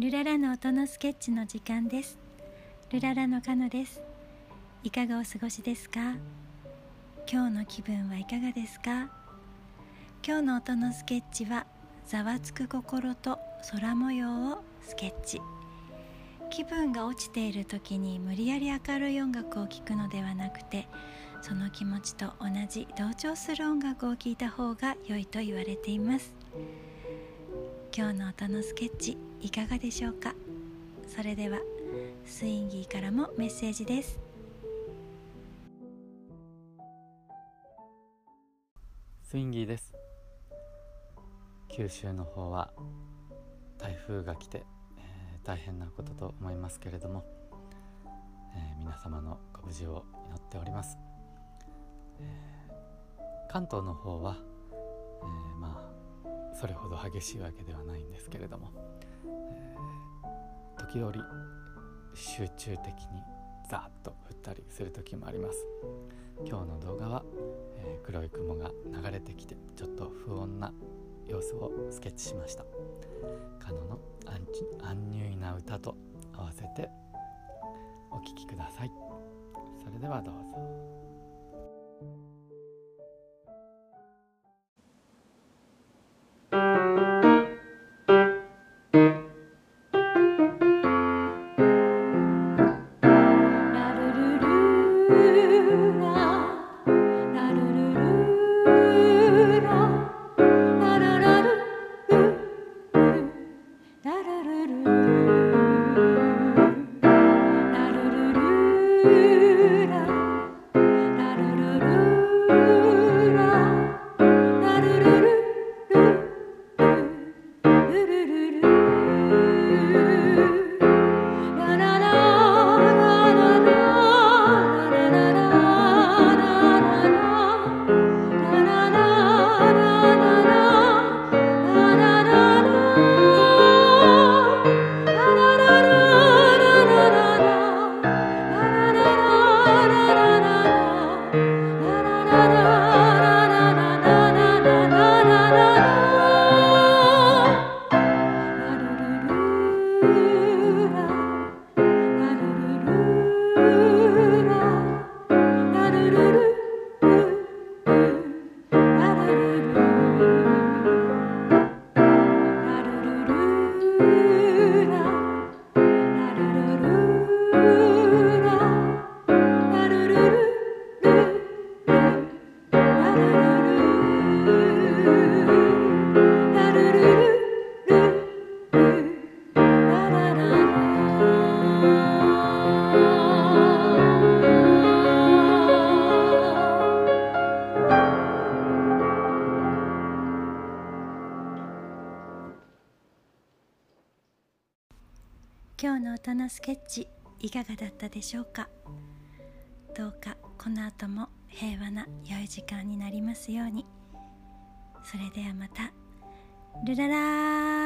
ルララの音のスケッチの時間です。ルララのカノです。いかがお過ごしですか？今日の気分はいかがですか？今日の音のスケッチはざわつく心と空模様をスケッチ。気分が落ちている時に無理やり明るい音楽を聴くのではなくてその気持ちと同じ同調する音楽を聴いた方が良いと言われています。今日の音のスケッチいかがでしょうか？それではスインギーからもメッセージです。スインギーです。九州の方は台風が来て、えー、大変なことと思いますけれども、えー、皆様のご無事を祈っております、えー、関東の方は、えまあそれほど激しいわけではないんですけれども、え時折集中的にザーッと降ったりする時もあります。今日の動画は、え黒い雲が流れてきてちょっと不穏な様子をスケッチしました。カノのアンニュイな歌と合わせてお聴きください。それではどうぞ。今日の歌のスケッチいかがだったでしょうか？どうかこの後も平和な良い時間になりますように。それではまた。ルララ